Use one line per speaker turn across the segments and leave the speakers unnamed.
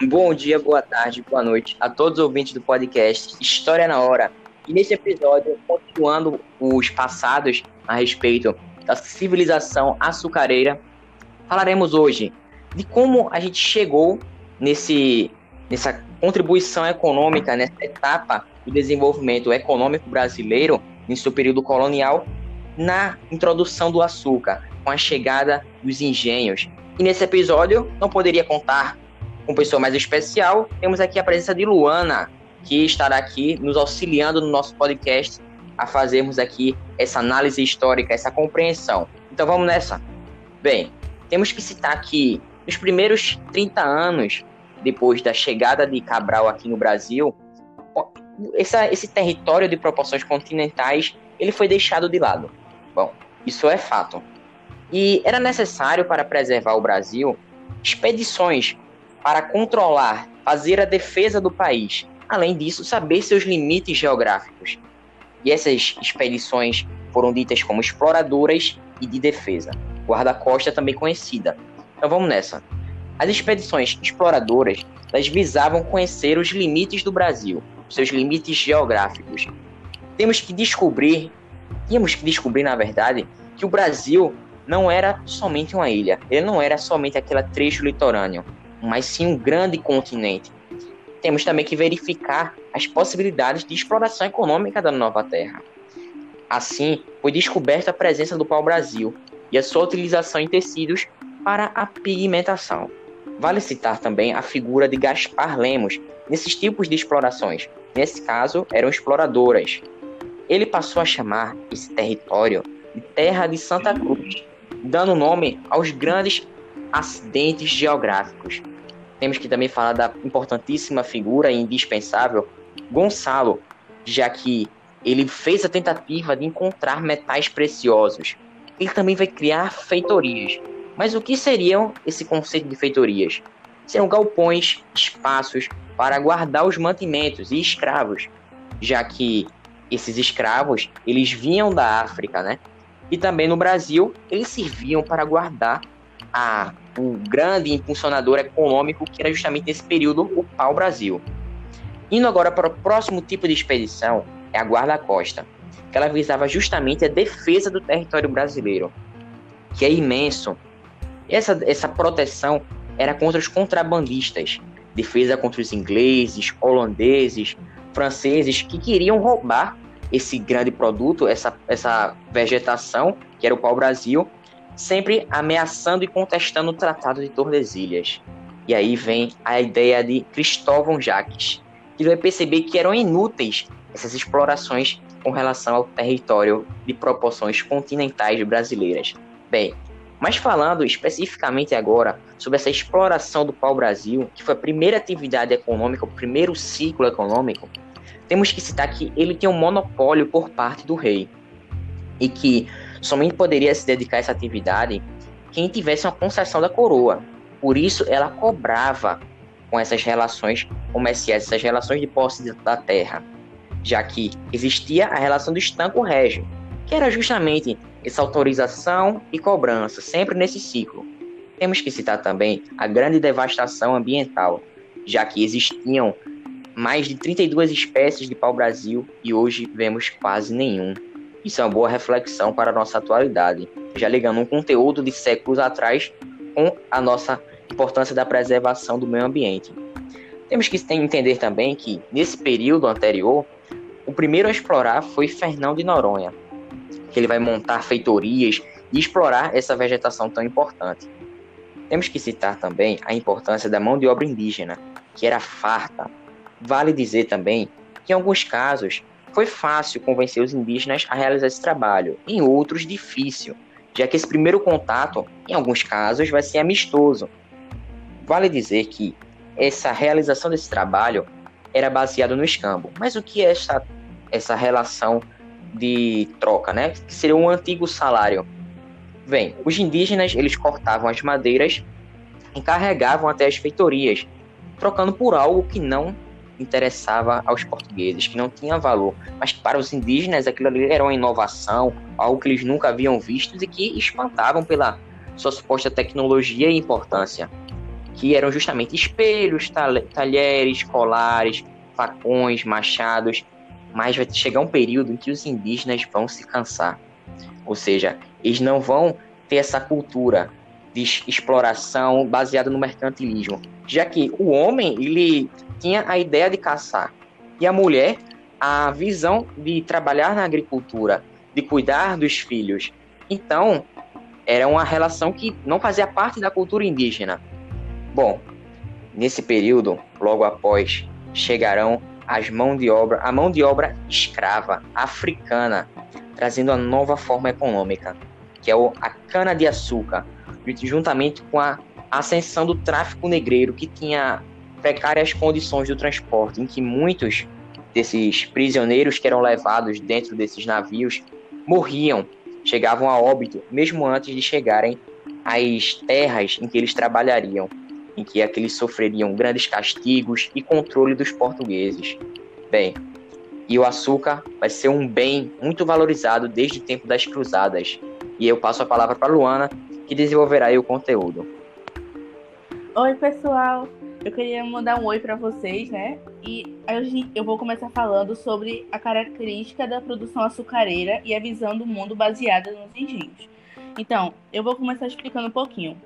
Bom dia, boa tarde, boa noite a todos os ouvintes do podcast História na Hora. E nesse episódio, continuando os passados a respeito da civilização açucareira, falaremos hoje de como a gente chegou nesse, nessa contribuição econômica, nessa etapa do desenvolvimento econômico brasileiro, nesse período colonial, na introdução do açúcar, com a chegada dos engenhos. E nesse episódio, não poderia contar com pessoa mais especial, temos aqui a presença de Luana, que estará aqui nos auxiliando no nosso podcast a fazermos aqui essa análise histórica, essa compreensão. Então vamos nessa. Bem, temos que citar que nos primeiros 30 anos depois da chegada de Cabral aqui no Brasil, essa, esse território de proporções continentais ele foi deixado de lado. Bom, isso é fato. E era necessário para preservar o Brasil expedições para controlar, fazer a defesa do país. Além disso, saber seus limites geográficos. E essas expedições foram ditas como exploradoras e de defesa. Guarda-costa também conhecida. Então vamos nessa. As expedições exploradoras elas visavam conhecer os limites do Brasil, seus limites geográficos. Temos que descobrir, tínhamos que descobrir na verdade, que o Brasil não era somente uma ilha, ele não era somente aquele trecho litorâneo, mas sim um grande continente. Temos também que verificar as possibilidades de exploração econômica da nova terra. Assim, foi descoberta a presença do pau-brasil e a sua utilização em tecidos para a pigmentação. Vale citar também a figura de Gaspar Lemos nesses tipos de explorações. Nesse caso, eram exploradoras. Ele passou a chamar esse território de Terra de Santa Cruz, dando nome aos grandes acidentes geográficos temos que também falar da importantíssima figura e indispensável Gonçalo, já que ele fez a tentativa de encontrar metais preciosos. Ele também vai criar feitorias. Mas o que seriam esse conceito de feitorias? Seriam galpões, espaços para guardar os mantimentos e escravos, já que esses escravos eles vinham da África, né? E também no Brasil eles serviam para guardar a o grande impulsionador econômico que era justamente nesse período o pau-brasil. Indo agora para o próximo tipo de expedição, é a guarda-costa, que ela visava justamente a defesa do território brasileiro, que é imenso. Essa, essa proteção era contra os contrabandistas, defesa contra os ingleses, holandeses, franceses que queriam roubar esse grande produto, essa, essa vegetação, que era o pau-brasil, sempre ameaçando e contestando o Tratado de Tordesilhas. E aí vem a ideia de Cristóvão Jacques, que vai perceber que eram inúteis essas explorações com relação ao território de proporções continentais brasileiras. Bem, mas falando especificamente agora sobre essa exploração do pau-brasil, que foi a primeira atividade econômica, o primeiro ciclo econômico, temos que citar que ele tem um monopólio por parte do rei. E que Somente poderia se dedicar a essa atividade quem tivesse uma concessão da coroa. Por isso, ela cobrava com essas relações comerciais, essas relações de posse da terra, já que existia a relação do estanco régio, que era justamente essa autorização e cobrança, sempre nesse ciclo. Temos que citar também a grande devastação ambiental, já que existiam mais de 32 espécies de pau-brasil e hoje vemos quase nenhum. Isso é uma boa reflexão para a nossa atualidade, já ligando um conteúdo de séculos atrás com a nossa importância da preservação do meio ambiente. Temos que entender também que, nesse período anterior, o primeiro a explorar foi Fernão de Noronha, que ele vai montar feitorias e explorar essa vegetação tão importante. Temos que citar também a importância da mão de obra indígena, que era farta. Vale dizer também que, em alguns casos, foi fácil convencer os indígenas a realizar esse trabalho, em outros difícil, já que esse primeiro contato, em alguns casos, vai ser amistoso. Vale dizer que essa realização desse trabalho era baseado no escambo. Mas o que é essa, essa relação de troca, né? Que seria um antigo salário. Bem, os indígenas eles cortavam as madeiras e carregavam até as feitorias, trocando por algo que não interessava aos portugueses, que não tinha valor, mas para os indígenas aquilo ali era uma inovação, algo que eles nunca haviam visto e que espantavam pela sua suposta tecnologia e importância. que eram justamente espelhos, talheres, colares, facões, machados, mas vai chegar um período em que os indígenas vão se cansar. Ou seja, eles não vão ter essa cultura de exploração baseada no mercantilismo, já que o homem ele tinha a ideia de caçar e a mulher a visão de trabalhar na agricultura, de cuidar dos filhos. Então, era uma relação que não fazia parte da cultura indígena. Bom, nesse período, logo após, chegarão as mão de obra, a mão de obra escrava africana, trazendo a nova forma econômica, que é a cana de açúcar, juntamente com a ascensão do tráfico negreiro, que tinha precárias condições do transporte, em que muitos desses prisioneiros que eram levados dentro desses navios morriam, chegavam a óbito, mesmo antes de chegarem às terras em que eles trabalhariam em que aqueles sofreriam grandes castigos e controle dos portugueses. Bem, e o açúcar vai ser um bem muito valorizado desde o tempo das cruzadas. E eu passo a palavra para Luana, que desenvolverá o conteúdo.
Oi, pessoal. Eu queria mandar um oi para vocês, né? E eu vou começar falando sobre a característica da produção açucareira e a visão do mundo baseada nos engenhos. Então, eu vou começar explicando um pouquinho.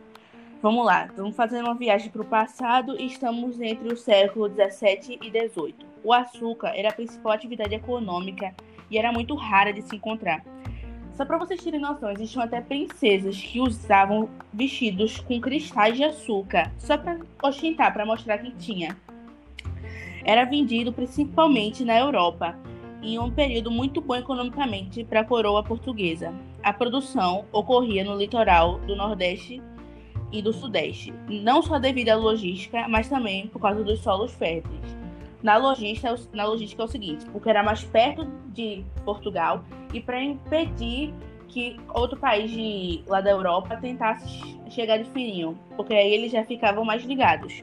Vamos lá, vamos fazer uma viagem para o passado e estamos entre o século 17 e 18. O açúcar era a principal atividade econômica e era muito rara de se encontrar. Só para vocês terem noção, existiam até princesas que usavam vestidos com cristais de açúcar, só para ostentar, para mostrar que tinha. Era vendido principalmente na Europa, em um período muito bom economicamente para a coroa portuguesa. A produção ocorria no litoral do Nordeste e do Sudeste, não só devido à logística, mas também por causa dos solos férteis. Na logística, na logística é o seguinte, porque era mais perto de Portugal e para impedir que outro país de, lá da Europa tentasse chegar de fininho, porque aí eles já ficavam mais ligados.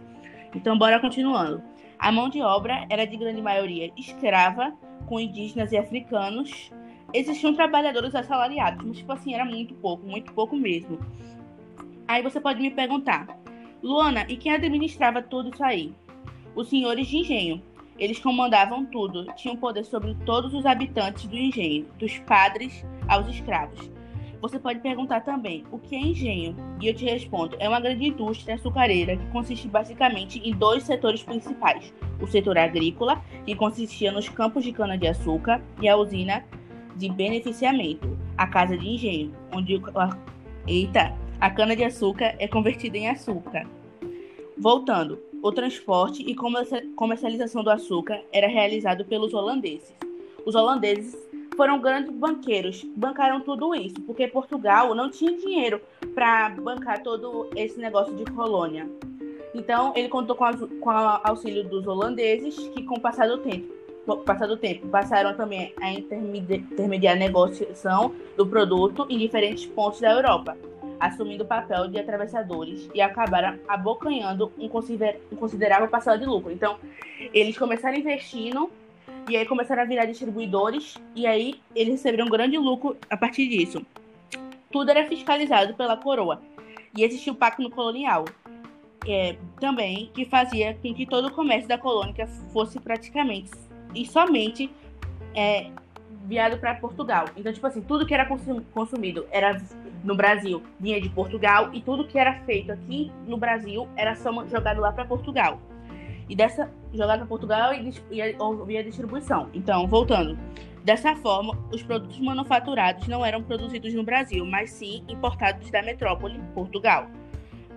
Então, bora continuando. A mão de obra era de grande maioria escrava, com indígenas e africanos. Existiam trabalhadores assalariados, mas tipo assim, era muito pouco, muito pouco mesmo. Aí você pode me perguntar, Luana, e quem administrava tudo isso aí? Os senhores de engenho. Eles comandavam tudo, tinham poder sobre todos os habitantes do engenho, dos padres aos escravos. Você pode perguntar também, o que é engenho? E eu te respondo, é uma grande indústria açucareira que consiste basicamente em dois setores principais. O setor agrícola, que consistia nos campos de cana-de-açúcar, e a usina de beneficiamento, a casa de engenho, onde... Eita, a cana-de-açúcar é convertida em açúcar. Voltando, o transporte e comercialização do açúcar era realizado pelos holandeses. Os holandeses foram grandes banqueiros, bancaram tudo isso, porque Portugal não tinha dinheiro para bancar todo esse negócio de colônia. Então, ele contou com, com o auxílio dos holandeses, que com o passar do tempo, passar do tempo passaram também a intermediar a negociação do produto em diferentes pontos da Europa assumindo o papel de atravessadores e acabaram abocanhando um, consider considerável parcela de lucro. Então, eles começaram investindo e aí começaram a virar distribuidores e aí eles receberam um grande lucro a partir disso. Tudo era fiscalizado pela coroa e existia o pacto colonial é, também que fazia com que todo o comércio da colônia fosse praticamente e somente é, viado para Portugal. Então, tipo assim, tudo que era consumido era no Brasil vinha de Portugal e tudo que era feito aqui no Brasil era só jogado lá para Portugal. E dessa jogado para Portugal e, e via distribuição. Então, voltando. Dessa forma, os produtos manufaturados não eram produzidos no Brasil, mas sim importados da metrópole, Portugal.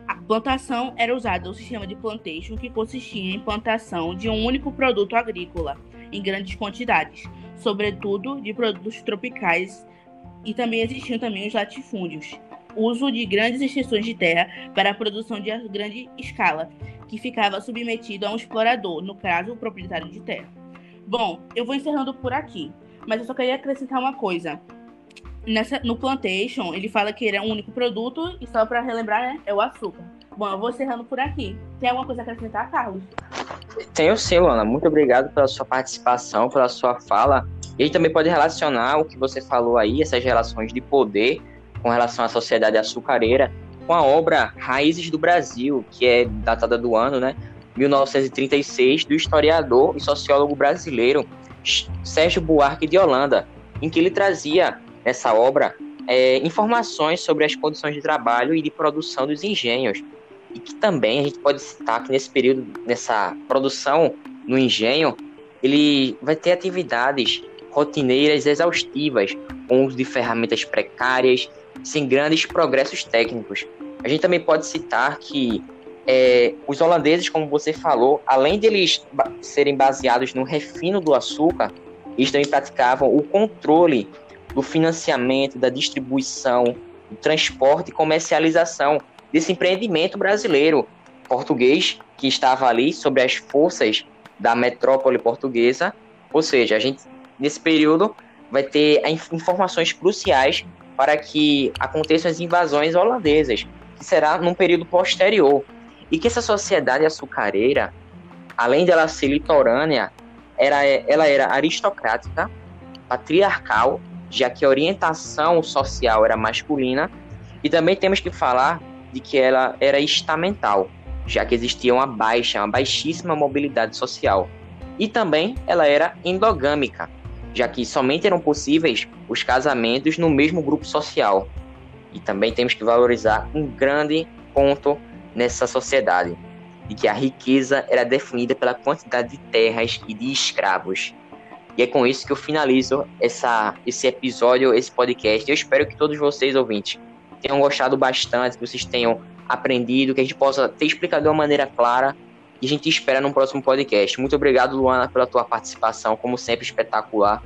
A plantação era usada o sistema de plantation, que consistia em plantação de um único produto agrícola em grandes quantidades, sobretudo de produtos tropicais e também existiam também os latifúndios, uso de grandes extensões de terra para a produção de grande escala, que ficava submetido a um explorador, no caso, o proprietário de terra. Bom, eu vou encerrando por aqui, mas eu só queria acrescentar uma coisa. Nessa, no Plantation, ele fala que ele é um único produto e só para relembrar, né, é o açúcar. Bom, eu vou encerrando por aqui. Tem alguma coisa a acrescentar, Carlos?
Tenho sim, Luana. Muito obrigado pela sua participação, pela sua fala. E aí também pode relacionar o que você falou aí, essas relações de poder com relação à sociedade açucareira, com a obra Raízes do Brasil, que é datada do ano, né, 1936, do historiador e sociólogo brasileiro Sérgio Buarque de Holanda, em que ele trazia nessa obra é, informações sobre as condições de trabalho e de produção dos engenhos. E que também a gente pode citar que nesse período, nessa produção no engenho, ele vai ter atividades rotineiras exaustivas, com uso de ferramentas precárias, sem grandes progressos técnicos. A gente também pode citar que é, os holandeses, como você falou, além de eles serem baseados no refino do açúcar, eles também praticavam o controle do financiamento, da distribuição, do transporte e comercialização desse empreendimento brasileiro português que estava ali sobre as forças da metrópole portuguesa. Ou seja, a gente nesse período vai ter informações cruciais para que aconteçam as invasões holandesas, que será num período posterior e que essa sociedade açucareira, além dela ser litorânea, era, ela era aristocrática, patriarcal, já que a orientação social era masculina, e também temos que falar de que ela era estamental, já que existia uma baixa, uma baixíssima mobilidade social. E também ela era endogâmica, já que somente eram possíveis os casamentos no mesmo grupo social. E também temos que valorizar um grande ponto nessa sociedade, de que a riqueza era definida pela quantidade de terras e de escravos. E é com isso que eu finalizo essa, esse episódio, esse podcast. Eu espero que todos vocês, ouvintes, tenham gostado bastante, que vocês tenham aprendido, que a gente possa ter explicado de uma maneira clara. E a gente espera no próximo podcast. Muito obrigado, Luana, pela tua participação, como sempre, espetacular.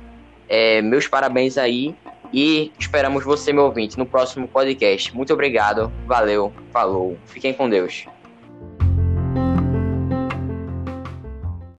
É, meus parabéns aí e esperamos você, meu ouvinte, no próximo podcast. Muito obrigado, valeu, falou, fiquem com Deus.